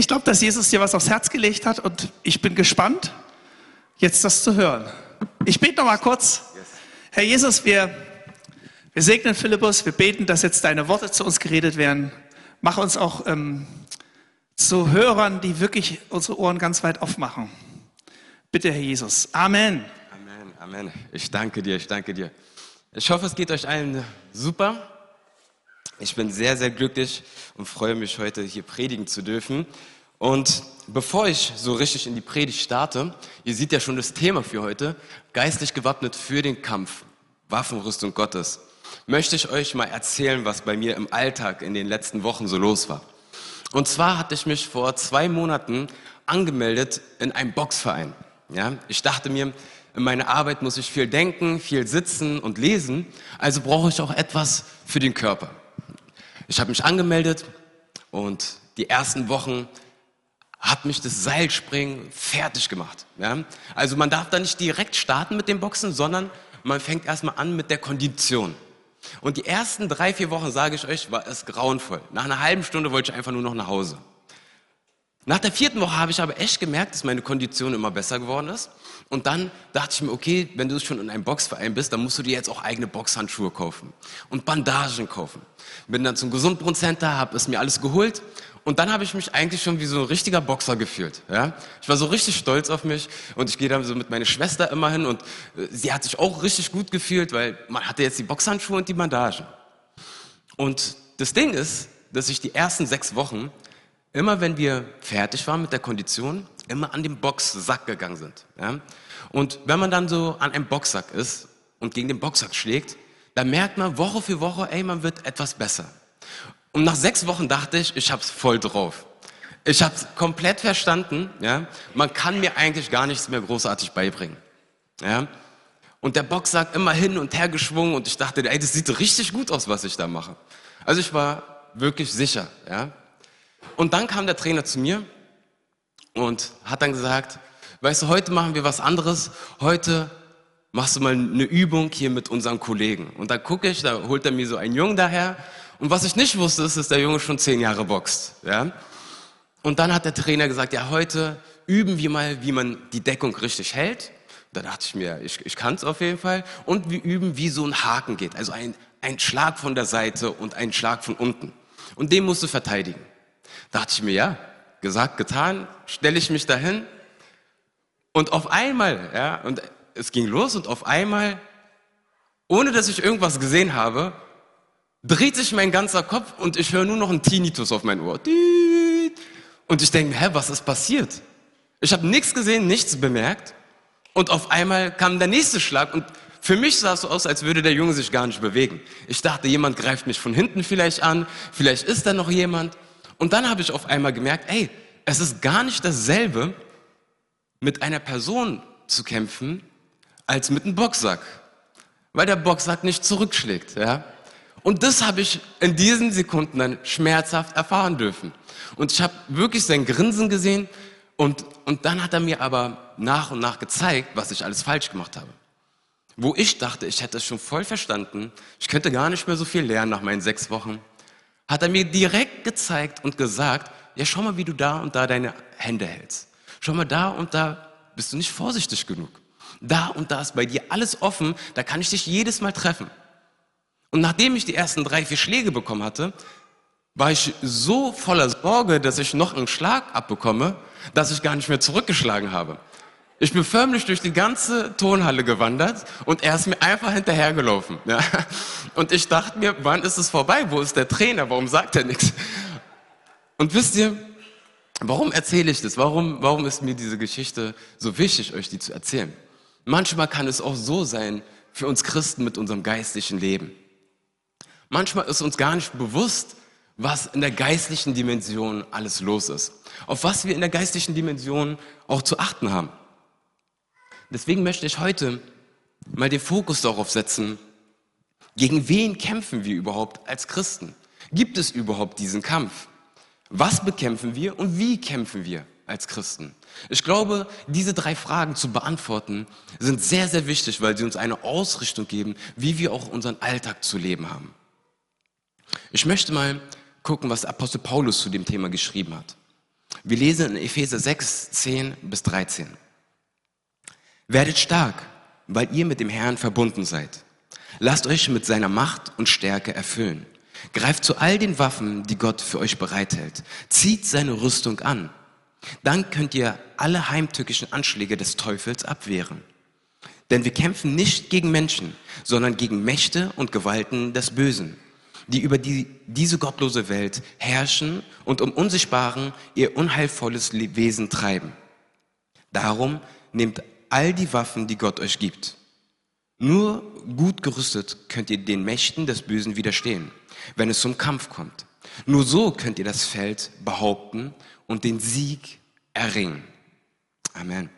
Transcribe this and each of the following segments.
Ich glaube, dass Jesus dir was aufs Herz gelegt hat und ich bin gespannt, jetzt das zu hören. Ich bete noch mal kurz. Herr Jesus, wir, wir segnen Philippus, wir beten, dass jetzt deine Worte zu uns geredet werden. Mach uns auch ähm, zu Hörern, die wirklich unsere Ohren ganz weit aufmachen. Bitte, Herr Jesus. Amen. Amen, Amen. Ich danke dir, ich danke dir. Ich hoffe, es geht euch allen super. Ich bin sehr, sehr glücklich und freue mich, heute hier predigen zu dürfen. Und bevor ich so richtig in die Predigt starte, ihr seht ja schon das Thema für heute, geistlich gewappnet für den Kampf, Waffenrüstung Gottes, möchte ich euch mal erzählen, was bei mir im Alltag in den letzten Wochen so los war. Und zwar hatte ich mich vor zwei Monaten angemeldet in einem Boxverein. Ja, ich dachte mir, in meiner Arbeit muss ich viel denken, viel sitzen und lesen, also brauche ich auch etwas für den Körper. Ich habe mich angemeldet und die ersten Wochen hat mich das Seilspringen fertig gemacht. Ja? Also man darf da nicht direkt starten mit dem Boxen, sondern man fängt erstmal an mit der Kondition. Und die ersten drei, vier Wochen, sage ich euch, war es grauenvoll. Nach einer halben Stunde wollte ich einfach nur noch nach Hause. Nach der vierten Woche habe ich aber echt gemerkt, dass meine Kondition immer besser geworden ist. Und dann dachte ich mir, okay, wenn du schon in einem Boxverein bist, dann musst du dir jetzt auch eigene Boxhandschuhe kaufen und Bandagen kaufen. Bin dann zum Gesundbrunnen-Center, habe es mir alles geholt und dann habe ich mich eigentlich schon wie so ein richtiger Boxer gefühlt. Ja? Ich war so richtig stolz auf mich und ich gehe dann so mit meiner Schwester immer hin und äh, sie hat sich auch richtig gut gefühlt, weil man hatte jetzt die Boxhandschuhe und die Bandagen. Und das Ding ist, dass ich die ersten sechs Wochen immer wenn wir fertig waren mit der Kondition, immer an den Boxsack gegangen sind. Ja? Und wenn man dann so an einem Boxsack ist und gegen den Boxsack schlägt, dann merkt man Woche für Woche, ey, man wird etwas besser. Und nach sechs Wochen dachte ich, ich hab's voll drauf. Ich hab's komplett verstanden, ja. Man kann mir eigentlich gar nichts mehr großartig beibringen, ja. Und der Boxsack immer hin und her geschwungen und ich dachte, ey, das sieht richtig gut aus, was ich da mache. Also ich war wirklich sicher, ja. Und dann kam der Trainer zu mir und hat dann gesagt, weißt du, heute machen wir was anderes. Heute machst du mal eine Übung hier mit unseren Kollegen. Und da gucke ich, da holt er mir so einen Jungen daher. Und was ich nicht wusste, ist, dass der Junge schon zehn Jahre boxt. Ja? Und dann hat der Trainer gesagt, ja, heute üben wir mal, wie man die Deckung richtig hält. Da dachte ich mir, ich, ich kann es auf jeden Fall. Und wir üben, wie so ein Haken geht. Also ein, ein Schlag von der Seite und ein Schlag von unten. Und den musst du verteidigen. Dachte ich mir, ja, gesagt, getan, stelle ich mich dahin und auf einmal, ja, und es ging los und auf einmal, ohne dass ich irgendwas gesehen habe, dreht sich mein ganzer Kopf und ich höre nur noch einen Tinnitus auf mein Ohr. Und ich denke, hä, was ist passiert? Ich habe nichts gesehen, nichts bemerkt und auf einmal kam der nächste Schlag und für mich sah es so aus, als würde der Junge sich gar nicht bewegen. Ich dachte, jemand greift mich von hinten vielleicht an, vielleicht ist da noch jemand. Und dann habe ich auf einmal gemerkt, ey, es ist gar nicht dasselbe, mit einer Person zu kämpfen, als mit einem Boxsack. Weil der Boxsack nicht zurückschlägt, ja. Und das habe ich in diesen Sekunden dann schmerzhaft erfahren dürfen. Und ich habe wirklich sein Grinsen gesehen und, und dann hat er mir aber nach und nach gezeigt, was ich alles falsch gemacht habe. Wo ich dachte, ich hätte es schon voll verstanden, ich könnte gar nicht mehr so viel lernen nach meinen sechs Wochen, hat er mir direkt gezeigt und gesagt, ja, schau mal, wie du da und da deine Hände hältst. Schau mal, da und da bist du nicht vorsichtig genug. Da und da ist bei dir alles offen, da kann ich dich jedes Mal treffen. Und nachdem ich die ersten drei, vier Schläge bekommen hatte, war ich so voller Sorge, dass ich noch einen Schlag abbekomme, dass ich gar nicht mehr zurückgeschlagen habe. Ich bin förmlich durch die ganze Tonhalle gewandert und er ist mir einfach hinterhergelaufen. Ja. Und ich dachte mir, wann ist es vorbei? Wo ist der Trainer? Warum sagt er nichts? Und wisst ihr, warum erzähle ich das? Warum, warum ist mir diese Geschichte so wichtig, euch die zu erzählen? Manchmal kann es auch so sein für uns Christen mit unserem geistlichen Leben. Manchmal ist uns gar nicht bewusst, was in der geistlichen Dimension alles los ist. Auf was wir in der geistlichen Dimension auch zu achten haben. Deswegen möchte ich heute mal den Fokus darauf setzen, gegen wen kämpfen wir überhaupt als Christen? Gibt es überhaupt diesen Kampf? Was bekämpfen wir und wie kämpfen wir als Christen? Ich glaube, diese drei Fragen zu beantworten sind sehr, sehr wichtig, weil sie uns eine Ausrichtung geben, wie wir auch unseren Alltag zu leben haben. Ich möchte mal gucken, was Apostel Paulus zu dem Thema geschrieben hat. Wir lesen in Epheser 6, 10 bis 13. Werdet stark, weil ihr mit dem Herrn verbunden seid. Lasst euch mit seiner Macht und Stärke erfüllen. Greift zu all den Waffen, die Gott für euch bereithält. Zieht seine Rüstung an. Dann könnt ihr alle heimtückischen Anschläge des Teufels abwehren. Denn wir kämpfen nicht gegen Menschen, sondern gegen Mächte und Gewalten des Bösen, die über die, diese gottlose Welt herrschen und um Unsichtbaren ihr unheilvolles Wesen treiben. Darum nehmt all die Waffen, die Gott euch gibt. Nur gut gerüstet könnt ihr den Mächten des Bösen widerstehen, wenn es zum Kampf kommt. Nur so könnt ihr das Feld behaupten und den Sieg erringen. Amen.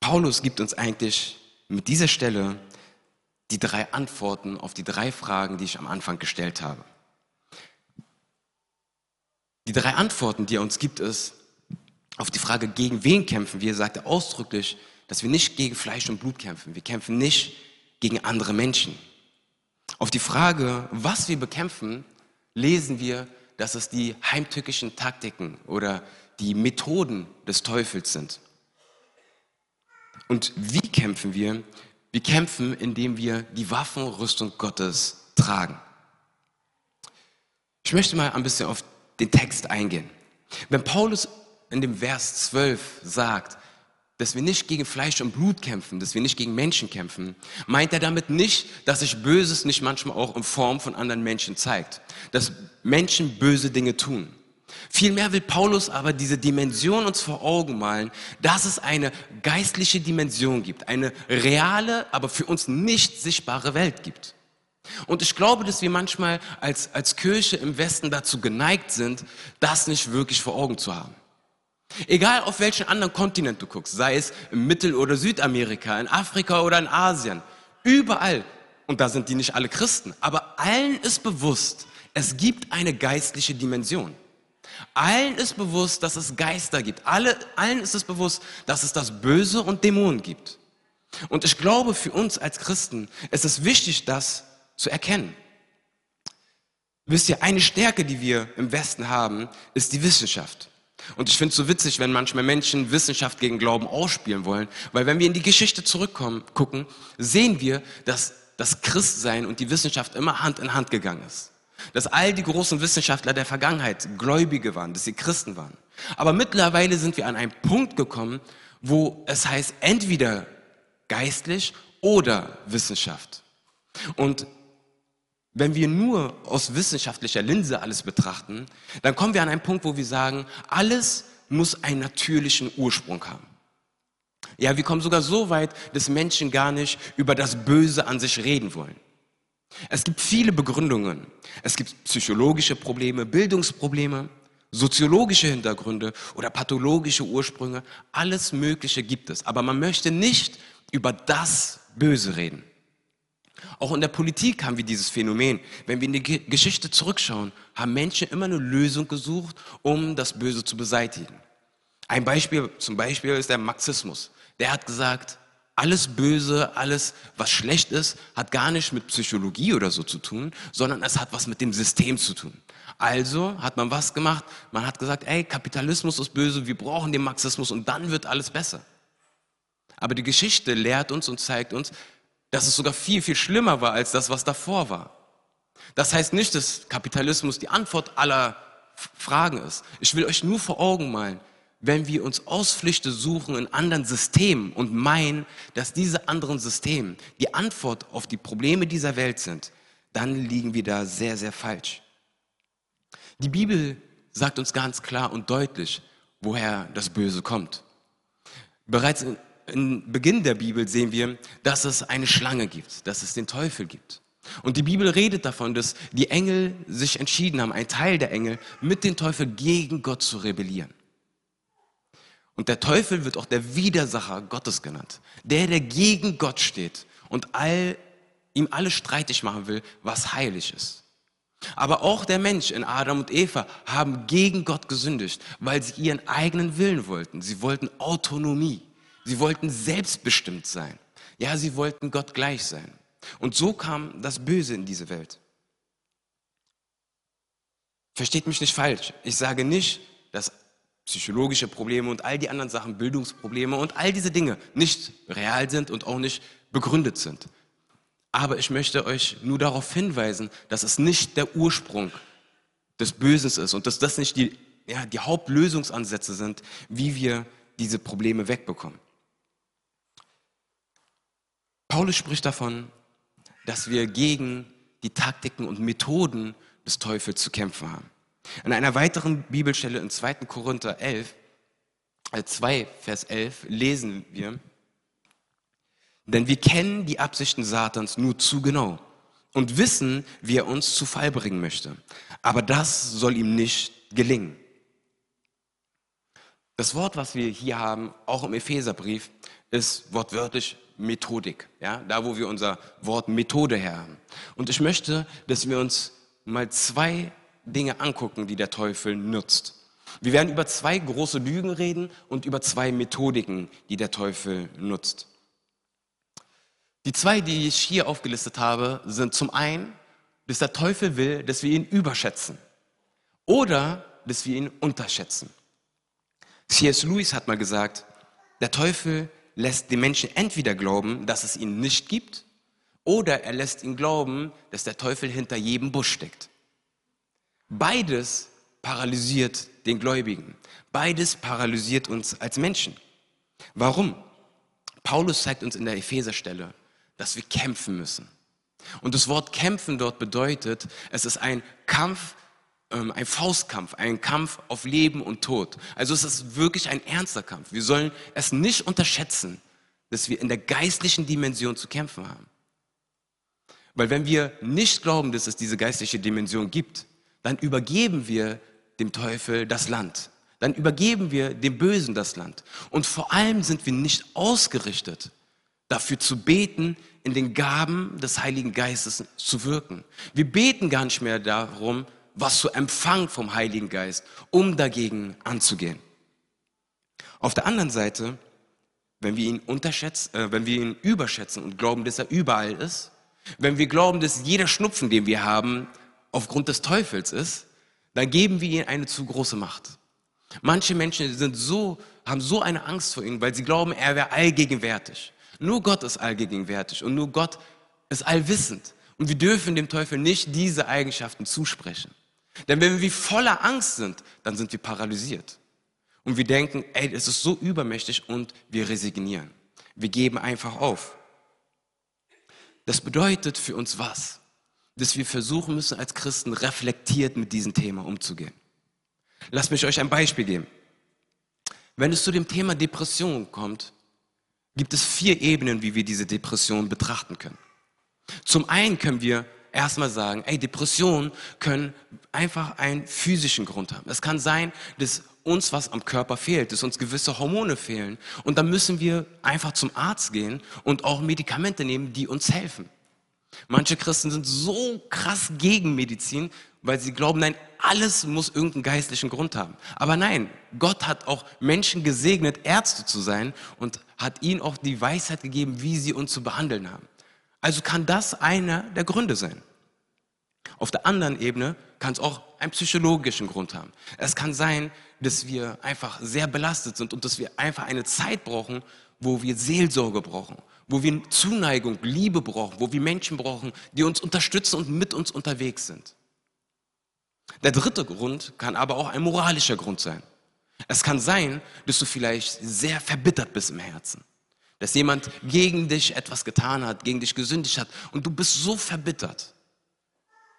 Paulus gibt uns eigentlich mit dieser Stelle die drei Antworten auf die drei Fragen, die ich am Anfang gestellt habe. Die drei Antworten, die er uns gibt, ist auf die Frage, gegen wen kämpfen wir, sagt er ausdrücklich, dass wir nicht gegen Fleisch und Blut kämpfen. Wir kämpfen nicht gegen andere Menschen. Auf die Frage, was wir bekämpfen, lesen wir, dass es die heimtückischen Taktiken oder die Methoden des Teufels sind. Und wie kämpfen wir? Wir kämpfen, indem wir die Waffenrüstung Gottes tragen. Ich möchte mal ein bisschen auf den Text eingehen. Wenn Paulus in dem Vers 12 sagt, dass wir nicht gegen Fleisch und Blut kämpfen, dass wir nicht gegen Menschen kämpfen, meint er damit nicht, dass sich Böses nicht manchmal auch in Form von anderen Menschen zeigt, dass Menschen böse Dinge tun. Vielmehr will Paulus aber diese Dimension uns vor Augen malen, dass es eine geistliche Dimension gibt, eine reale, aber für uns nicht sichtbare Welt gibt. Und ich glaube, dass wir manchmal als, als Kirche im Westen dazu geneigt sind, das nicht wirklich vor Augen zu haben. Egal auf welchen anderen Kontinent du guckst, sei es in Mittel- oder Südamerika, in Afrika oder in Asien, überall, und da sind die nicht alle Christen, aber allen ist bewusst, es gibt eine geistliche Dimension. Allen ist bewusst, dass es Geister gibt. Alle, allen ist es bewusst, dass es das Böse und Dämonen gibt. Und ich glaube, für uns als Christen ist es wichtig, das zu erkennen. Wisst ihr, eine Stärke, die wir im Westen haben, ist die Wissenschaft. Und ich finde es so witzig, wenn manchmal Menschen Wissenschaft gegen Glauben ausspielen wollen, weil wenn wir in die Geschichte zurückkommen, gucken, sehen wir, dass das Christsein und die Wissenschaft immer Hand in Hand gegangen ist. Dass all die großen Wissenschaftler der Vergangenheit Gläubige waren, dass sie Christen waren. Aber mittlerweile sind wir an einen Punkt gekommen, wo es heißt, entweder geistlich oder Wissenschaft. Und wenn wir nur aus wissenschaftlicher Linse alles betrachten, dann kommen wir an einen Punkt, wo wir sagen, alles muss einen natürlichen Ursprung haben. Ja, wir kommen sogar so weit, dass Menschen gar nicht über das Böse an sich reden wollen. Es gibt viele Begründungen. Es gibt psychologische Probleme, Bildungsprobleme, soziologische Hintergründe oder pathologische Ursprünge. Alles Mögliche gibt es. Aber man möchte nicht über das Böse reden. Auch in der Politik haben wir dieses Phänomen. Wenn wir in die Geschichte zurückschauen, haben Menschen immer eine Lösung gesucht, um das Böse zu beseitigen. Ein Beispiel zum Beispiel ist der Marxismus. Der hat gesagt, alles Böse, alles, was schlecht ist, hat gar nicht mit Psychologie oder so zu tun, sondern es hat was mit dem System zu tun. Also hat man was gemacht? Man hat gesagt, ey, Kapitalismus ist böse, wir brauchen den Marxismus und dann wird alles besser. Aber die Geschichte lehrt uns und zeigt uns, dass es sogar viel, viel schlimmer war als das, was davor war. Das heißt nicht, dass Kapitalismus die Antwort aller Fragen ist. Ich will euch nur vor Augen malen, wenn wir uns Ausflüchte suchen in anderen Systemen und meinen, dass diese anderen Systeme die Antwort auf die Probleme dieser Welt sind, dann liegen wir da sehr, sehr falsch. Die Bibel sagt uns ganz klar und deutlich, woher das Böse kommt. Bereits in, in Beginn der Bibel sehen wir, dass es eine Schlange gibt, dass es den Teufel gibt. Und die Bibel redet davon, dass die Engel sich entschieden haben, ein Teil der Engel, mit dem Teufel gegen Gott zu rebellieren. Und der Teufel wird auch der Widersacher Gottes genannt. Der, der gegen Gott steht und all, ihm alles streitig machen will, was heilig ist. Aber auch der Mensch in Adam und Eva haben gegen Gott gesündigt, weil sie ihren eigenen Willen wollten. Sie wollten Autonomie. Sie wollten selbstbestimmt sein. Ja, sie wollten Gott gleich sein. Und so kam das Böse in diese Welt. Versteht mich nicht falsch. Ich sage nicht, dass psychologische Probleme und all die anderen Sachen, Bildungsprobleme und all diese Dinge nicht real sind und auch nicht begründet sind. Aber ich möchte euch nur darauf hinweisen, dass es nicht der Ursprung des Bösen ist und dass das nicht die, ja, die Hauptlösungsansätze sind, wie wir diese Probleme wegbekommen. Paulus spricht davon, dass wir gegen die Taktiken und Methoden des Teufels zu kämpfen haben. An einer weiteren Bibelstelle in 2. Korinther 11, äh 2, Vers 11 lesen wir, denn wir kennen die Absichten Satans nur zu genau und wissen, wie er uns zu Fall bringen möchte. Aber das soll ihm nicht gelingen. Das Wort, was wir hier haben, auch im Epheserbrief, ist wortwörtlich Methodik. Ja, da, wo wir unser Wort Methode her haben. Und ich möchte, dass wir uns mal zwei Dinge angucken, die der Teufel nutzt. Wir werden über zwei große Lügen reden und über zwei Methodiken, die der Teufel nutzt. Die zwei, die ich hier aufgelistet habe, sind zum einen, dass der Teufel will, dass wir ihn überschätzen oder dass wir ihn unterschätzen. C.S. Lewis hat mal gesagt, der Teufel lässt den Menschen entweder glauben, dass es ihn nicht gibt, oder er lässt ihn glauben, dass der Teufel hinter jedem Busch steckt. Beides paralysiert den Gläubigen. Beides paralysiert uns als Menschen. Warum? Paulus zeigt uns in der Epheserstelle, dass wir kämpfen müssen. Und das Wort kämpfen dort bedeutet, es ist ein Kampf, ein Faustkampf, ein Kampf auf Leben und Tod. Also es ist wirklich ein ernster Kampf. Wir sollen es nicht unterschätzen, dass wir in der geistlichen Dimension zu kämpfen haben. Weil wenn wir nicht glauben, dass es diese geistliche Dimension gibt, dann übergeben wir dem Teufel das Land. Dann übergeben wir dem Bösen das Land. Und vor allem sind wir nicht ausgerichtet, dafür zu beten, in den Gaben des Heiligen Geistes zu wirken. Wir beten gar nicht mehr darum, was zu empfangen vom Heiligen Geist, um dagegen anzugehen. Auf der anderen Seite, wenn wir ihn unterschätzen, äh, wenn wir ihn überschätzen und glauben, dass er überall ist, wenn wir glauben, dass jeder Schnupfen, den wir haben, aufgrund des Teufels ist, dann geben wir ihm eine zu große Macht. Manche Menschen sind so, haben so eine Angst vor ihm, weil sie glauben, er wäre allgegenwärtig. Nur Gott ist allgegenwärtig und nur Gott ist allwissend. Und wir dürfen dem Teufel nicht diese Eigenschaften zusprechen. Denn wenn wir voller Angst sind, dann sind wir paralysiert. Und wir denken, ey, es ist so übermächtig und wir resignieren. Wir geben einfach auf. Das bedeutet für uns was? Dass wir versuchen müssen, als Christen reflektiert mit diesem Thema umzugehen. Lasst mich euch ein Beispiel geben. Wenn es zu dem Thema Depression kommt, gibt es vier Ebenen, wie wir diese Depression betrachten können. Zum einen können wir erstmal sagen, ey, Depressionen können einfach einen physischen Grund haben. Es kann sein, dass uns was am Körper fehlt, dass uns gewisse Hormone fehlen. Und dann müssen wir einfach zum Arzt gehen und auch Medikamente nehmen, die uns helfen. Manche Christen sind so krass gegen Medizin, weil sie glauben, nein, alles muss irgendeinen geistlichen Grund haben. Aber nein, Gott hat auch Menschen gesegnet, Ärzte zu sein und hat ihnen auch die Weisheit gegeben, wie sie uns zu behandeln haben. Also kann das einer der Gründe sein. Auf der anderen Ebene kann es auch einen psychologischen Grund haben. Es kann sein, dass wir einfach sehr belastet sind und dass wir einfach eine Zeit brauchen, wo wir Seelsorge brauchen, wo wir Zuneigung, Liebe brauchen, wo wir Menschen brauchen, die uns unterstützen und mit uns unterwegs sind. Der dritte Grund kann aber auch ein moralischer Grund sein. Es kann sein, dass du vielleicht sehr verbittert bist im Herzen dass jemand gegen dich etwas getan hat, gegen dich gesündigt hat und du bist so verbittert,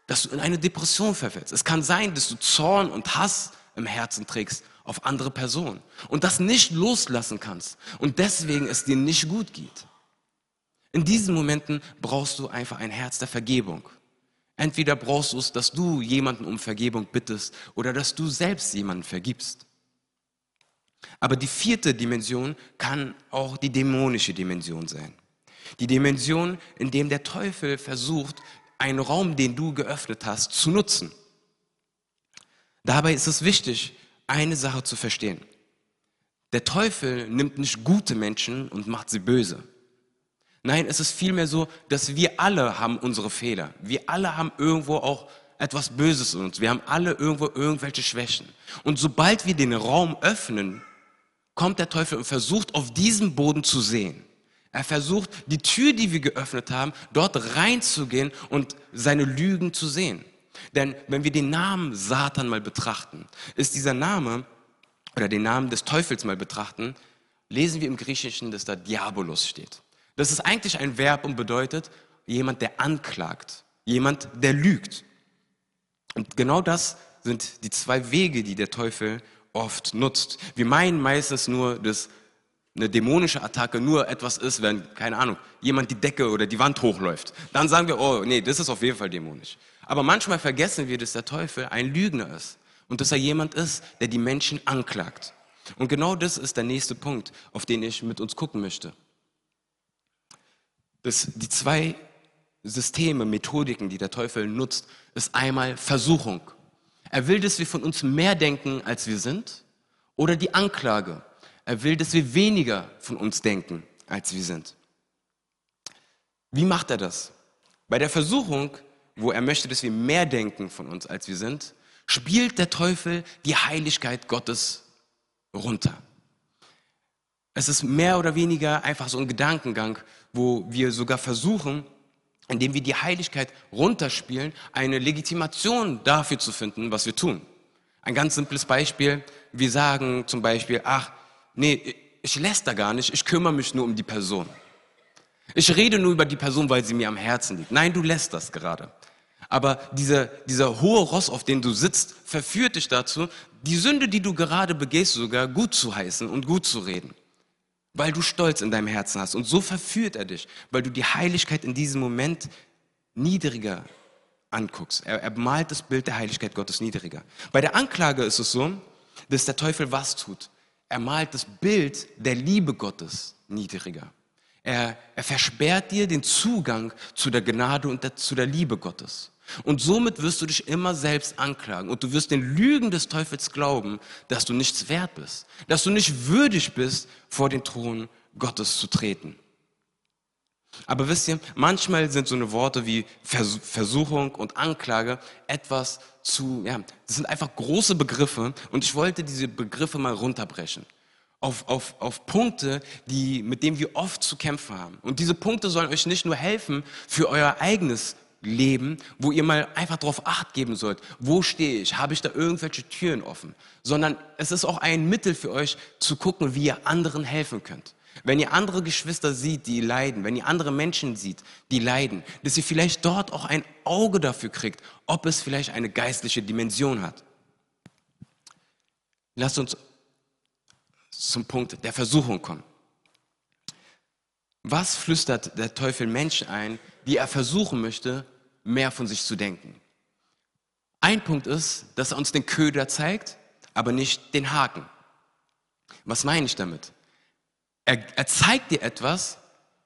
dass du in eine Depression verfällst. Es kann sein, dass du Zorn und Hass im Herzen trägst auf andere Personen und das nicht loslassen kannst und deswegen es dir nicht gut geht. In diesen Momenten brauchst du einfach ein Herz der Vergebung. Entweder brauchst du es, dass du jemanden um Vergebung bittest oder dass du selbst jemanden vergibst. Aber die vierte Dimension kann auch die dämonische Dimension sein. Die Dimension, in dem der Teufel versucht, einen Raum, den du geöffnet hast, zu nutzen. Dabei ist es wichtig, eine Sache zu verstehen. Der Teufel nimmt nicht gute Menschen und macht sie böse. Nein, es ist vielmehr so, dass wir alle haben unsere Fehler. Wir alle haben irgendwo auch etwas Böses in uns. Wir haben alle irgendwo irgendwelche Schwächen. Und sobald wir den Raum öffnen, kommt der Teufel und versucht auf diesem Boden zu sehen. Er versucht, die Tür, die wir geöffnet haben, dort reinzugehen und seine Lügen zu sehen. Denn wenn wir den Namen Satan mal betrachten, ist dieser Name oder den Namen des Teufels mal betrachten, lesen wir im Griechischen, dass da Diabolos steht. Das ist eigentlich ein Verb und bedeutet jemand, der anklagt, jemand, der lügt. Und genau das sind die zwei Wege, die der Teufel oft nutzt. Wir meinen meistens nur, dass eine dämonische Attacke nur etwas ist, wenn, keine Ahnung, jemand die Decke oder die Wand hochläuft. Dann sagen wir, oh nee, das ist auf jeden Fall dämonisch. Aber manchmal vergessen wir, dass der Teufel ein Lügner ist und dass er jemand ist, der die Menschen anklagt. Und genau das ist der nächste Punkt, auf den ich mit uns gucken möchte. Das, die zwei Systeme, Methodiken, die der Teufel nutzt, ist einmal Versuchung. Er will, dass wir von uns mehr denken, als wir sind, oder die Anklage. Er will, dass wir weniger von uns denken, als wir sind. Wie macht er das? Bei der Versuchung, wo er möchte, dass wir mehr denken von uns, als wir sind, spielt der Teufel die Heiligkeit Gottes runter. Es ist mehr oder weniger einfach so ein Gedankengang, wo wir sogar versuchen, indem wir die Heiligkeit runterspielen, eine Legitimation dafür zu finden, was wir tun. Ein ganz simples Beispiel. Wir sagen zum Beispiel, ach, nee, ich lässt da gar nicht, ich kümmere mich nur um die Person. Ich rede nur über die Person, weil sie mir am Herzen liegt. Nein, du lässt das gerade. Aber dieser, dieser hohe Ross, auf dem du sitzt, verführt dich dazu, die Sünde, die du gerade begehst, sogar gut zu heißen und gut zu reden weil du Stolz in deinem Herzen hast. Und so verführt er dich, weil du die Heiligkeit in diesem Moment niedriger anguckst. Er, er malt das Bild der Heiligkeit Gottes niedriger. Bei der Anklage ist es so, dass der Teufel was tut? Er malt das Bild der Liebe Gottes niedriger. Er, er versperrt dir den Zugang zu der Gnade und der, zu der Liebe Gottes. Und somit wirst du dich immer selbst anklagen und du wirst den Lügen des Teufels glauben, dass du nichts wert bist, dass du nicht würdig bist, vor den Thron Gottes zu treten. Aber wisst ihr, manchmal sind so eine Worte wie Versuchung und Anklage etwas zu, ja, das sind einfach große Begriffe und ich wollte diese Begriffe mal runterbrechen. Auf, auf, auf Punkte, die, mit denen wir oft zu kämpfen haben. Und diese Punkte sollen euch nicht nur helfen für euer eigenes leben, wo ihr mal einfach darauf acht geben sollt, wo stehe ich, habe ich da irgendwelche Türen offen, sondern es ist auch ein Mittel für euch zu gucken, wie ihr anderen helfen könnt. Wenn ihr andere Geschwister seht, die leiden, wenn ihr andere Menschen seht, die leiden, dass ihr vielleicht dort auch ein Auge dafür kriegt, ob es vielleicht eine geistliche Dimension hat. Lasst uns zum Punkt der Versuchung kommen. Was flüstert der Teufel Menschen ein, die er versuchen möchte, mehr von sich zu denken. Ein Punkt ist, dass er uns den Köder zeigt, aber nicht den Haken. Was meine ich damit? Er, er zeigt dir etwas,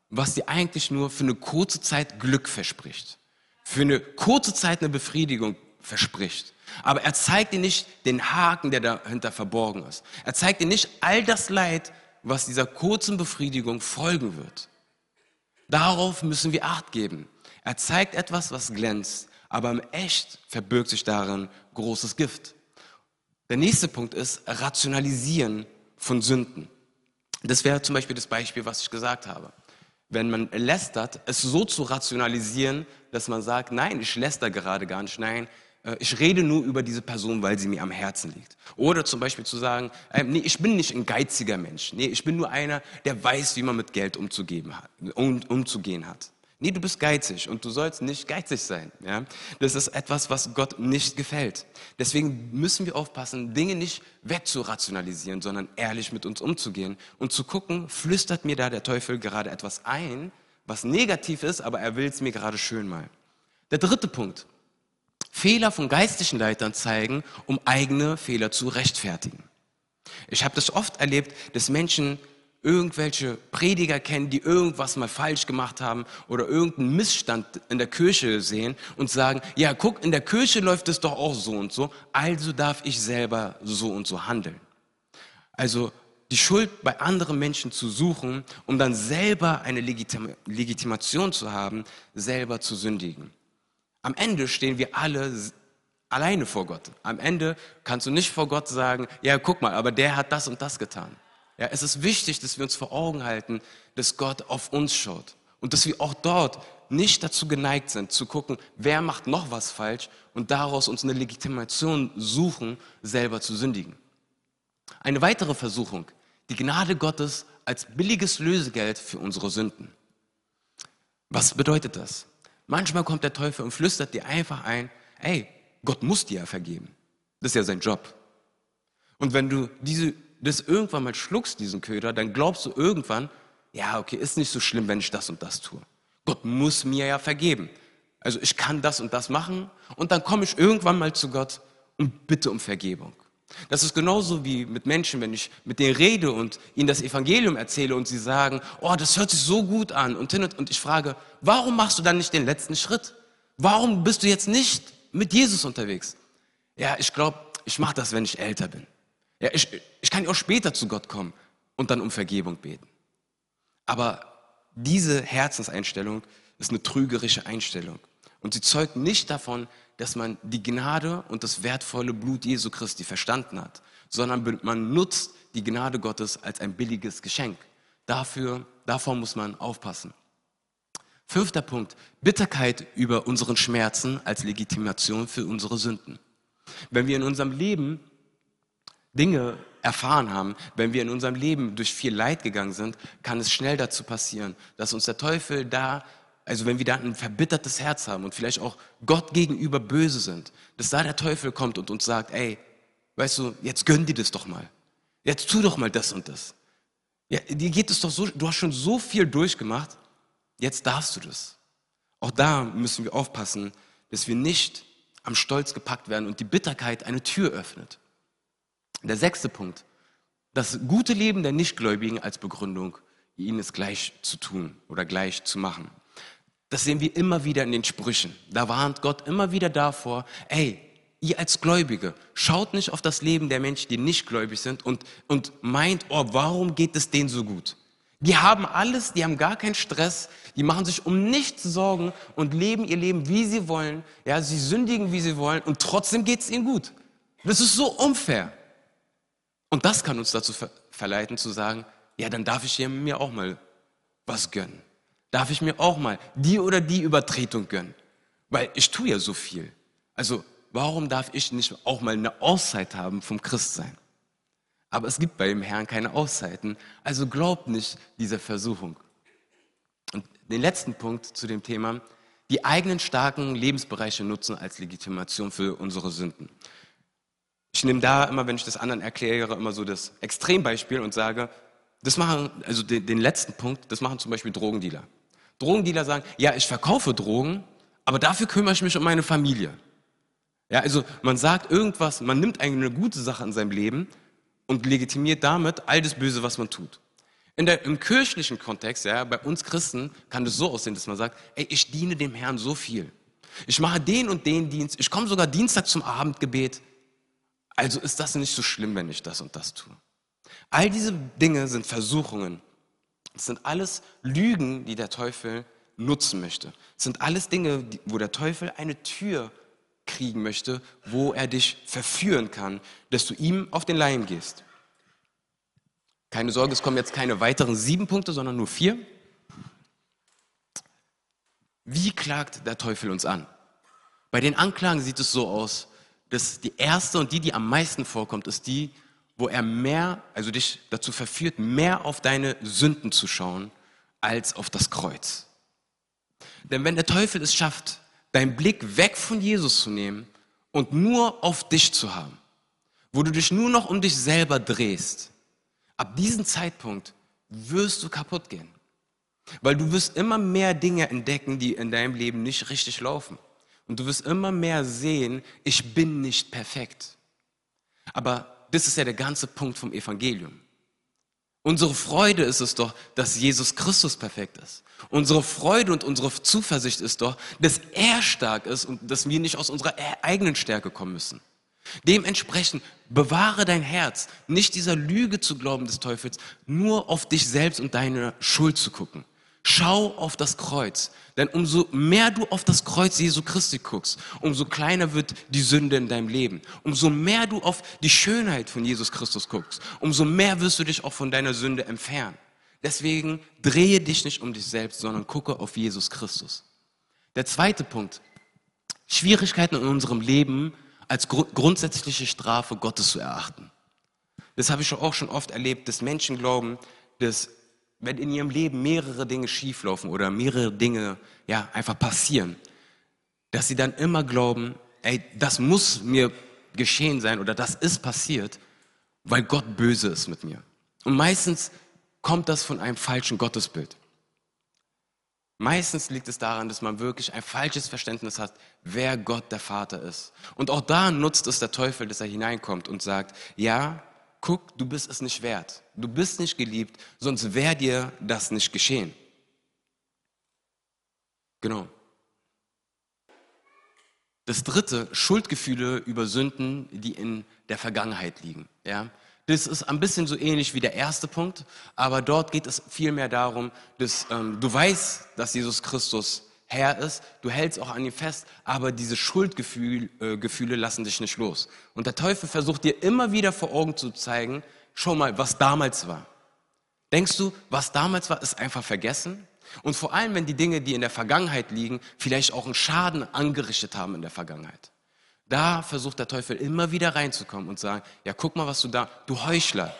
was dir eigentlich nur für eine kurze Zeit Glück verspricht, für eine kurze Zeit eine Befriedigung verspricht. Aber er zeigt dir nicht den Haken, der dahinter verborgen ist. Er zeigt dir nicht all das Leid, was dieser kurzen Befriedigung folgen wird. Darauf müssen wir Acht geben. Er zeigt etwas, was glänzt, aber im Echt verbirgt sich darin großes Gift. Der nächste Punkt ist Rationalisieren von Sünden. Das wäre zum Beispiel das Beispiel, was ich gesagt habe. Wenn man lästert, es so zu rationalisieren, dass man sagt, nein, ich läster gerade gar nicht, nein, äh, ich rede nur über diese Person, weil sie mir am Herzen liegt. Oder zum Beispiel zu sagen, äh, nee, ich bin nicht ein geiziger Mensch. Nee, ich bin nur einer, der weiß, wie man mit Geld umzugehen hat. Um, umzugehen hat. Nee, du bist geizig und du sollst nicht geizig sein. Ja? Das ist etwas, was Gott nicht gefällt. Deswegen müssen wir aufpassen, Dinge nicht wegzurationalisieren, sondern ehrlich mit uns umzugehen und zu gucken, flüstert mir da der Teufel gerade etwas ein, was negativ ist, aber er will es mir gerade schön mal. Der dritte Punkt. Fehler von geistlichen Leitern zeigen, um eigene Fehler zu rechtfertigen. Ich habe das oft erlebt, dass Menschen irgendwelche Prediger kennen, die irgendwas mal falsch gemacht haben oder irgendeinen Missstand in der Kirche sehen und sagen, ja, guck, in der Kirche läuft es doch auch so und so, also darf ich selber so und so handeln. Also die Schuld bei anderen Menschen zu suchen, um dann selber eine Legitima Legitimation zu haben, selber zu sündigen. Am Ende stehen wir alle alleine vor Gott. Am Ende kannst du nicht vor Gott sagen, ja, guck mal, aber der hat das und das getan. Ja, es ist wichtig, dass wir uns vor Augen halten, dass Gott auf uns schaut und dass wir auch dort nicht dazu geneigt sind, zu gucken, wer macht noch was falsch und daraus uns eine Legitimation suchen, selber zu sündigen. Eine weitere Versuchung, die Gnade Gottes als billiges Lösegeld für unsere Sünden. Was bedeutet das? Manchmal kommt der Teufel und flüstert dir einfach ein, ey, Gott muss dir ja vergeben. Das ist ja sein Job. Und wenn du diese, das irgendwann mal schluckst, diesen Köder, dann glaubst du irgendwann, ja, okay, ist nicht so schlimm, wenn ich das und das tue. Gott muss mir ja vergeben. Also ich kann das und das machen und dann komme ich irgendwann mal zu Gott und bitte um Vergebung. Das ist genauso wie mit Menschen, wenn ich mit denen rede und ihnen das Evangelium erzähle und sie sagen, oh, das hört sich so gut an und, und ich frage, warum machst du dann nicht den letzten Schritt? Warum bist du jetzt nicht mit Jesus unterwegs? Ja, ich glaube, ich mache das, wenn ich älter bin. Ja, ich, ich kann auch später zu Gott kommen und dann um Vergebung beten. Aber diese Herzenseinstellung ist eine trügerische Einstellung. Und sie zeugt nicht davon, dass man die Gnade und das wertvolle Blut Jesu Christi verstanden hat, sondern man nutzt die Gnade Gottes als ein billiges Geschenk. Dafür, davor muss man aufpassen. Fünfter Punkt, Bitterkeit über unseren Schmerzen als Legitimation für unsere Sünden. Wenn wir in unserem Leben Dinge erfahren haben, wenn wir in unserem Leben durch viel Leid gegangen sind, kann es schnell dazu passieren, dass uns der Teufel da, also wenn wir da ein verbittertes Herz haben und vielleicht auch Gott gegenüber böse sind, dass da der Teufel kommt und uns sagt, ey, weißt du, jetzt gönn dir das doch mal. Jetzt tu doch mal das und das. Ja, dir geht es doch so, du hast schon so viel durchgemacht, jetzt darfst du das. Auch da müssen wir aufpassen, dass wir nicht am Stolz gepackt werden und die Bitterkeit eine Tür öffnet. Der sechste Punkt. Das gute Leben der Nichtgläubigen als Begründung, ihnen es gleich zu tun oder gleich zu machen. Das sehen wir immer wieder in den Sprüchen. Da warnt Gott immer wieder davor, ey, ihr als Gläubige, schaut nicht auf das Leben der Menschen, die nicht gläubig sind und, und meint, oh, warum geht es denen so gut? Die haben alles, die haben gar keinen Stress, die machen sich um nichts Sorgen und leben ihr Leben, wie sie wollen. Ja, sie sündigen, wie sie wollen und trotzdem geht es ihnen gut. Das ist so unfair. Und das kann uns dazu ver verleiten zu sagen, ja, dann darf ich mir auch mal was gönnen. Darf ich mir auch mal die oder die Übertretung gönnen? Weil ich tue ja so viel. Also warum darf ich nicht auch mal eine Auszeit haben vom Christsein? Aber es gibt bei dem Herrn keine Auszeiten. Also glaubt nicht dieser Versuchung. Und den letzten Punkt zu dem Thema, die eigenen starken Lebensbereiche nutzen als Legitimation für unsere Sünden. Ich nehme da immer, wenn ich das anderen erkläre, immer so das Extrembeispiel und sage, das machen, also den, den letzten Punkt, das machen zum Beispiel Drogendealer. Drogendealer sagen, ja, ich verkaufe Drogen, aber dafür kümmere ich mich um meine Familie. Ja, also man sagt irgendwas, man nimmt eine gute Sache in seinem Leben und legitimiert damit all das Böse, was man tut. In der, Im kirchlichen Kontext, ja, bei uns Christen, kann das so aussehen, dass man sagt, ey, ich diene dem Herrn so viel. Ich mache den und den Dienst. Ich komme sogar Dienstag zum Abendgebet. Also ist das nicht so schlimm, wenn ich das und das tue. All diese Dinge sind Versuchungen. Es sind alles Lügen, die der Teufel nutzen möchte. Es sind alles Dinge, wo der Teufel eine Tür kriegen möchte, wo er dich verführen kann, dass du ihm auf den Leim gehst. Keine Sorge, es kommen jetzt keine weiteren sieben Punkte, sondern nur vier. Wie klagt der Teufel uns an? Bei den Anklagen sieht es so aus, dass die erste und die, die am meisten vorkommt, ist die, wo er mehr, also dich dazu verführt, mehr auf deine Sünden zu schauen, als auf das Kreuz. Denn wenn der Teufel es schafft, deinen Blick weg von Jesus zu nehmen und nur auf dich zu haben, wo du dich nur noch um dich selber drehst, ab diesem Zeitpunkt wirst du kaputt gehen. Weil du wirst immer mehr Dinge entdecken, die in deinem Leben nicht richtig laufen. Und du wirst immer mehr sehen, ich bin nicht perfekt. Aber das ist ja der ganze Punkt vom Evangelium. Unsere Freude ist es doch, dass Jesus Christus perfekt ist. Unsere Freude und unsere Zuversicht ist doch, dass er stark ist und dass wir nicht aus unserer e- eigenen Stärke kommen müssen. Dementsprechend bewahre dein Herz, nicht dieser Lüge zu glauben des Teufels, nur auf dich selbst und deine Schuld zu gucken. Schau auf das Kreuz. Denn umso mehr du auf das Kreuz Jesu Christi guckst, umso kleiner wird die Sünde in deinem Leben. Umso mehr du auf die Schönheit von Jesus Christus guckst, umso mehr wirst du dich auch von deiner Sünde entfernen. Deswegen drehe dich nicht um dich selbst, sondern gucke auf Jesus Christus. Der zweite Punkt. Schwierigkeiten in unserem Leben als gru grundsätzliche Strafe Gottes zu erachten. Das habe ich auch schon oft erlebt, dass Menschen glauben, dass wenn in ihrem Leben mehrere Dinge schieflaufen oder mehrere Dinge ja einfach passieren, dass sie dann immer glauben, ey, das muss mir geschehen sein oder das ist passiert, weil Gott böse ist mit mir. Und meistens kommt das von einem falschen Gottesbild. Meistens liegt es daran, dass man wirklich ein falsches Verständnis hat, wer Gott der Vater ist. Und auch da nutzt es der Teufel, dass er hineinkommt und sagt, ja, guck, du bist es nicht wert. Du bist nicht geliebt, sonst wäre dir das nicht geschehen. Genau. Das dritte, Schuldgefühle über Sünden, die in der Vergangenheit liegen. Ja? Das ist ein bisschen so ähnlich wie der erste Punkt, aber dort geht es vielmehr darum, dass ähm, du weißt, dass Jesus Christus Herr ist, du hältst auch an ihm fest, aber diese Schuldgefühle äh, lassen dich nicht los. Und der Teufel versucht dir immer wieder vor Augen zu zeigen, schau mal, was damals war. Denkst du, was damals war, ist einfach vergessen? Und vor allem, wenn die Dinge, die in der Vergangenheit liegen, vielleicht auch einen Schaden angerichtet haben in der Vergangenheit. Da versucht der Teufel immer wieder reinzukommen und sagen, ja, guck mal, was du da, du Heuchler.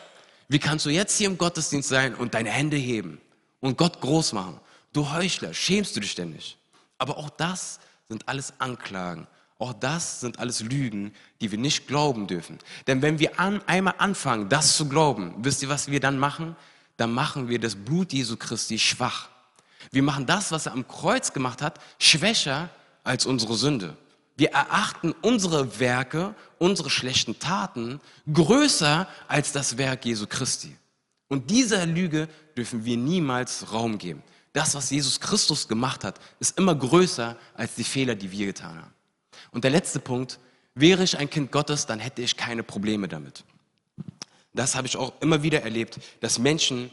Wie kannst du jetzt hier im Gottesdienst sein und deine Hände heben und Gott groß machen? Du Heuchler, schämst du dich denn nicht? Aber auch das sind alles Anklagen. Auch das sind alles Lügen, die wir nicht glauben dürfen. Denn wenn wir an, einmal anfangen, das zu glauben, wisst ihr, was wir dann machen? Dann machen wir das Blut Jesu Christi schwach. Wir machen das, was er am Kreuz gemacht hat, schwächer als unsere Sünde. Wir erachten unsere Werke, unsere schlechten Taten größer als das Werk Jesu Christi. Und dieser Lüge dürfen wir niemals Raum geben. Das, was Jesus Christus gemacht hat, ist immer größer als die Fehler, die wir getan haben. Und der letzte Punkt, wäre ich ein Kind Gottes, dann hätte ich keine Probleme damit. Das habe ich auch immer wieder erlebt, dass Menschen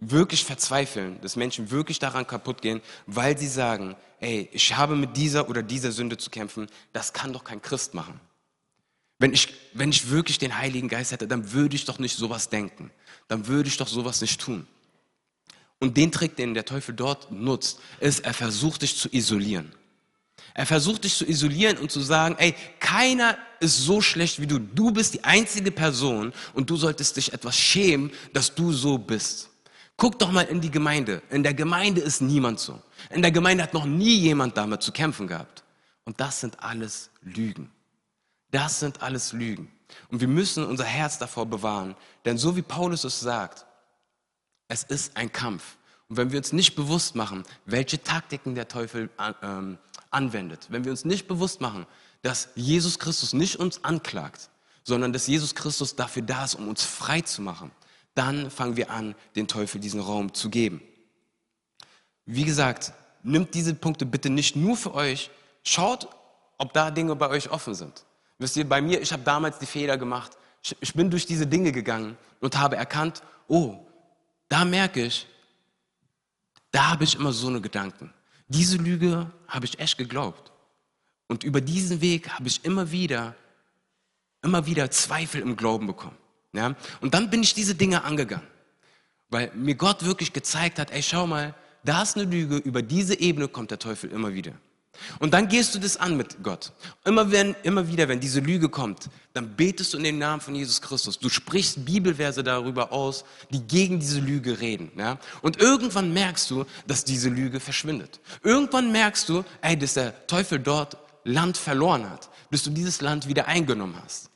wirklich verzweifeln, dass Menschen wirklich daran kaputt gehen, weil sie sagen, ey, ich habe mit dieser oder dieser Sünde zu kämpfen, das kann doch kein Christ machen. Wenn ich, wenn ich wirklich den Heiligen Geist hätte, dann würde ich doch nicht sowas denken, dann würde ich doch sowas nicht tun. Und den Trick, den der Teufel dort nutzt, ist, er versucht dich zu isolieren. Er versucht dich zu isolieren und zu sagen, ey, keiner ist so schlecht wie du. Du bist die einzige Person und du solltest dich etwas schämen, dass du so bist. Guck doch mal in die Gemeinde. In der Gemeinde ist niemand so. In der Gemeinde hat noch nie jemand damit zu kämpfen gehabt. Und das sind alles Lügen. Das sind alles Lügen. Und wir müssen unser Herz davor bewahren. Denn so wie Paulus es sagt, es ist ein Kampf. Und wenn wir uns nicht bewusst machen, welche Taktiken der Teufel ähm, anwendet, wenn wir uns nicht bewusst machen, dass Jesus Christus nicht uns anklagt, sondern dass Jesus Christus dafür da ist, um uns frei zu machen, dann fangen wir an, den Teufel diesen Raum zu geben. Wie gesagt, nimmt diese Punkte bitte nicht nur für euch, schaut, ob da Dinge bei euch offen sind. Wisst ihr, bei mir, ich habe damals die Fehler gemacht, ich bin durch diese Dinge gegangen und habe erkannt, oh, da merke ich, da habe ich immer so eine Gedanken. Diese Lüge habe ich echt geglaubt. Und über diesen Weg habe ich immer wieder, immer wieder Zweifel im Glauben bekommen. Ja? Und dann bin ich diese Dinge angegangen, weil mir Gott wirklich gezeigt hat, ey, schau mal, da ist eine Lüge, über diese Ebene kommt der Teufel immer wieder. Und dann gehst du das an mit Gott. Immer, wenn, immer wieder, wenn diese Lüge kommt, dann betest du in den Namen von Jesus Christus. Du sprichst Bibelverse darüber aus, die gegen diese Lüge reden. Ja? Und irgendwann merkst du, dass diese Lüge verschwindet. Irgendwann merkst du, ey, dass der Teufel dort Land verloren hat, bis du dieses Land wieder eingenommen hast.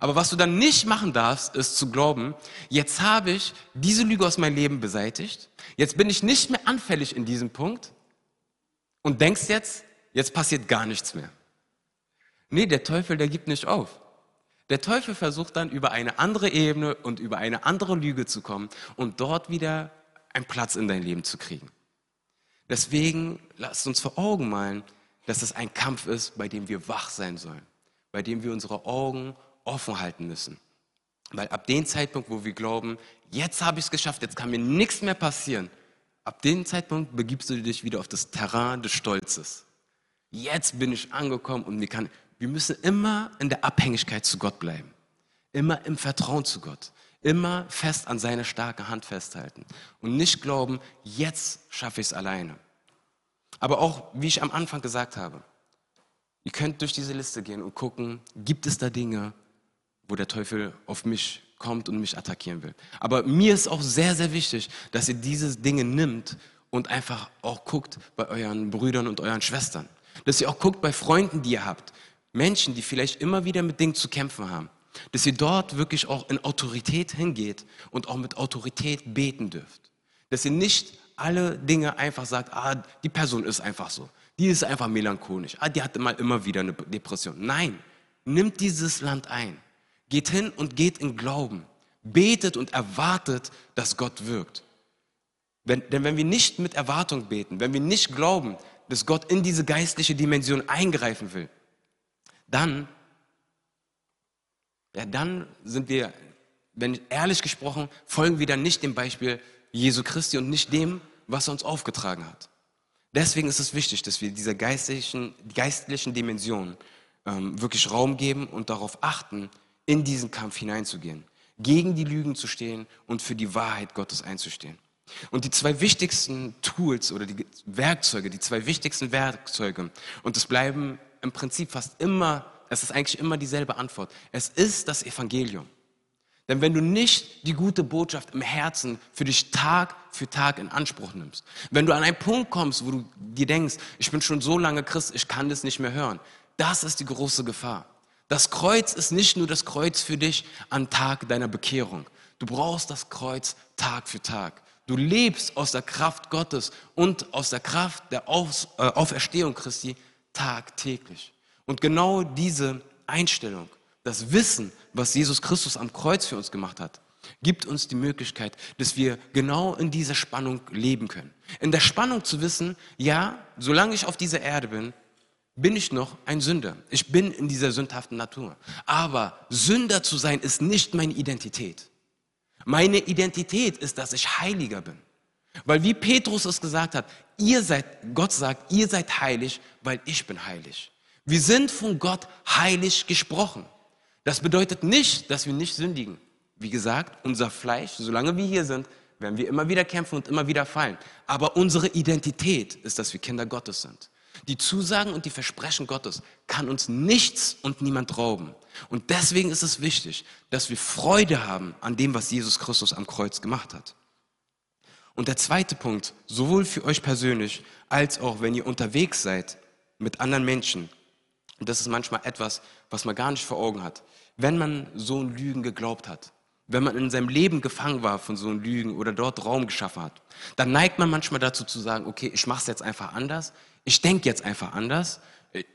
Aber was du dann nicht machen darfst, ist zu glauben, jetzt habe ich diese Lüge aus meinem Leben beseitigt, jetzt bin ich nicht mehr anfällig in diesem Punkt und denkst jetzt, jetzt passiert gar nichts mehr. Nee, der Teufel, der gibt nicht auf. Der Teufel versucht dann über eine andere Ebene und über eine andere Lüge zu kommen und dort wieder einen Platz in dein Leben zu kriegen. Deswegen lasst uns vor Augen malen, dass es ein Kampf ist, bei dem wir wach sein sollen, bei dem wir unsere Augen offen halten müssen. Weil ab dem Zeitpunkt, wo wir glauben, jetzt habe ich es geschafft, jetzt kann mir nichts mehr passieren, ab dem Zeitpunkt begibst du dich wieder auf das Terrain des Stolzes. Jetzt bin ich angekommen und mir kann, wir müssen immer in der Abhängigkeit zu Gott bleiben. Immer im Vertrauen zu Gott. Immer fest an seine starke Hand festhalten. Und nicht glauben, jetzt schaffe ich es alleine. Aber auch, wie ich am Anfang gesagt habe, ihr könnt durch diese Liste gehen und gucken, gibt es da Dinge, wo der Teufel auf mich kommt und mich attackieren will. Aber mir ist auch sehr, sehr wichtig, dass ihr diese Dinge nimmt und einfach auch guckt bei euren Brüdern und euren Schwestern. Dass ihr auch guckt bei Freunden, die ihr habt. Menschen, die vielleicht immer wieder mit Dingen zu kämpfen haben. Dass ihr dort wirklich auch in Autorität hingeht und auch mit Autorität beten dürft. Dass ihr nicht alle Dinge einfach sagt, ah, die Person ist einfach so. Die ist einfach melancholisch. Ah, die hatte mal immer wieder eine Depression. Nein, nimmt dieses Land ein. Geht hin und geht in Glauben. Betet und erwartet, dass Gott wirkt. Wenn, denn wenn wir nicht mit Erwartung beten, wenn wir nicht glauben, dass Gott in diese geistliche Dimension eingreifen will, dann, ja, dann sind wir, wenn ehrlich gesprochen, folgen wir dann nicht dem Beispiel Jesu Christi und nicht dem, was er uns aufgetragen hat. Deswegen ist es wichtig, dass wir dieser geistlichen, geistlichen Dimension ähm, wirklich Raum geben und darauf achten, in diesen Kampf hineinzugehen, gegen die Lügen zu stehen und für die Wahrheit Gottes einzustehen. Und die zwei wichtigsten Tools oder die Werkzeuge, die zwei wichtigsten Werkzeuge, und es bleiben im Prinzip fast immer, es ist eigentlich immer dieselbe Antwort. Es ist das Evangelium. Denn wenn du nicht die gute Botschaft im Herzen für dich Tag für Tag in Anspruch nimmst, wenn du an einen Punkt kommst, wo du dir denkst, ich bin schon so lange Christ, ich kann das nicht mehr hören, das ist die große Gefahr. Das Kreuz ist nicht nur das Kreuz für dich am Tag deiner Bekehrung. Du brauchst das Kreuz Tag für Tag. Du lebst aus der Kraft Gottes und aus der Kraft der äh, Auferstehung Christi tagtäglich. Und genau diese Einstellung, das Wissen, was Jesus Christus am Kreuz für uns gemacht hat, gibt uns die Möglichkeit, dass wir genau in dieser Spannung leben können. In der Spannung zu wissen, ja, solange ich auf dieser Erde bin, bin ich noch ein Sünder. Ich bin in dieser sündhaften Natur. Aber Sünder zu sein ist nicht meine Identität. Meine Identität ist, dass ich heiliger bin. Weil wie Petrus es gesagt hat, ihr seid, Gott sagt, ihr seid heilig, weil ich bin heilig. Wir sind von Gott heilig gesprochen. Das bedeutet nicht, dass wir nicht sündigen. Wie gesagt, unser Fleisch, solange wir hier sind, werden wir immer wieder kämpfen und immer wieder fallen. Aber unsere Identität ist, dass wir Kinder Gottes sind. Die Zusagen und die Versprechen Gottes kann uns nichts und niemand rauben. Und deswegen ist es wichtig, dass wir Freude haben an dem, was Jesus Christus am Kreuz gemacht hat. Und der zweite Punkt, sowohl für euch persönlich als auch wenn ihr unterwegs seid mit anderen Menschen, und das ist manchmal etwas, was man gar nicht vor Augen hat, wenn man so ein Lügen geglaubt hat, wenn man in seinem Leben gefangen war von so Lügen oder dort Raum geschaffen hat, dann neigt man manchmal dazu zu sagen, okay, ich mache es jetzt einfach anders, ich denke jetzt einfach anders.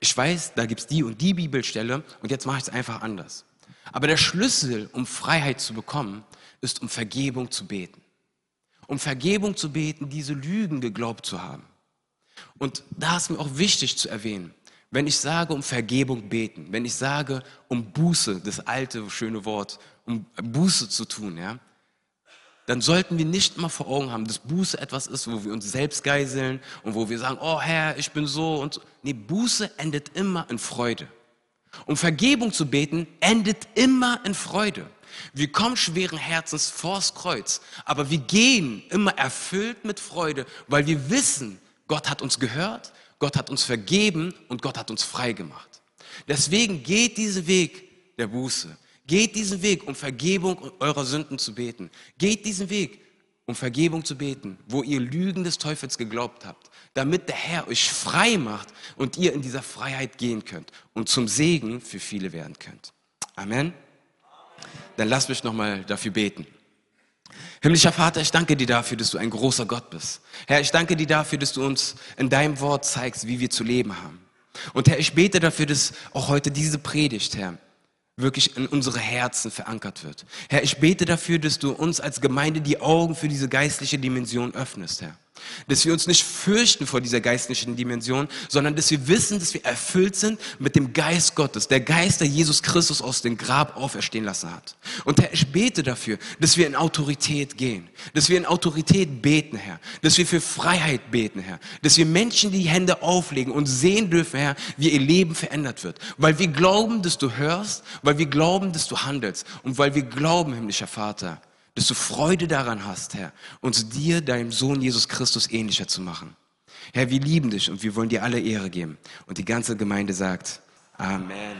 Ich weiß, da gibt es die und die Bibelstelle und jetzt mache ich es einfach anders. Aber der Schlüssel, um Freiheit zu bekommen, ist, um Vergebung zu beten. Um Vergebung zu beten, diese Lügen geglaubt zu haben. Und da ist mir auch wichtig zu erwähnen, wenn ich sage, um Vergebung beten, wenn ich sage, um Buße, das alte schöne Wort, um Buße zu tun, ja, dann sollten wir nicht mal vor Augen haben, dass Buße etwas ist, wo wir uns selbst geiseln und wo wir sagen, oh Herr, ich bin so und so. Nee, Buße endet immer in Freude. Um Vergebung zu beten, endet immer in Freude. Wir kommen schweren Herzens vors Kreuz, aber wir gehen immer erfüllt mit Freude, weil wir wissen, Gott hat uns gehört, Gott hat uns vergeben und Gott hat uns frei gemacht. Deswegen geht diesen Weg der Buße. Geht diesen Weg, um Vergebung eurer Sünden zu beten. Geht diesen Weg, um Vergebung zu beten, wo ihr Lügen des Teufels geglaubt habt, damit der Herr euch frei macht und ihr in dieser Freiheit gehen könnt und zum Segen für viele werden könnt. Amen. Dann lasst mich nochmal dafür beten. Himmlischer Vater, ich danke dir dafür, dass du ein großer Gott bist. Herr, ich danke dir dafür, dass du uns in deinem Wort zeigst, wie wir zu leben haben. Und Herr, ich bete dafür, dass auch heute diese Predigt, Herr, wirklich in unsere Herzen verankert wird. Herr, ich bete dafür, dass du uns als Gemeinde die Augen für diese geistliche Dimension öffnest, Herr. Dass wir uns nicht fürchten vor dieser geistlichen Dimension, sondern dass wir wissen, dass wir erfüllt sind mit dem Geist Gottes, der Geist, der Jesus Christus aus dem Grab auferstehen lassen hat. Und Herr, ich bete dafür, dass wir in Autorität gehen, dass wir in Autorität beten, Herr, dass wir für Freiheit beten, Herr, dass wir Menschen die Hände auflegen und sehen dürfen, Herr, wie ihr Leben verändert wird, weil wir glauben, dass du hörst, weil wir glauben, dass du handelst und weil wir glauben, himmlischer Vater, dass du Freude daran hast, Herr, uns dir, deinem Sohn Jesus Christus ähnlicher zu machen. Herr, wir lieben dich und wir wollen dir alle Ehre geben. Und die ganze Gemeinde sagt, Amen.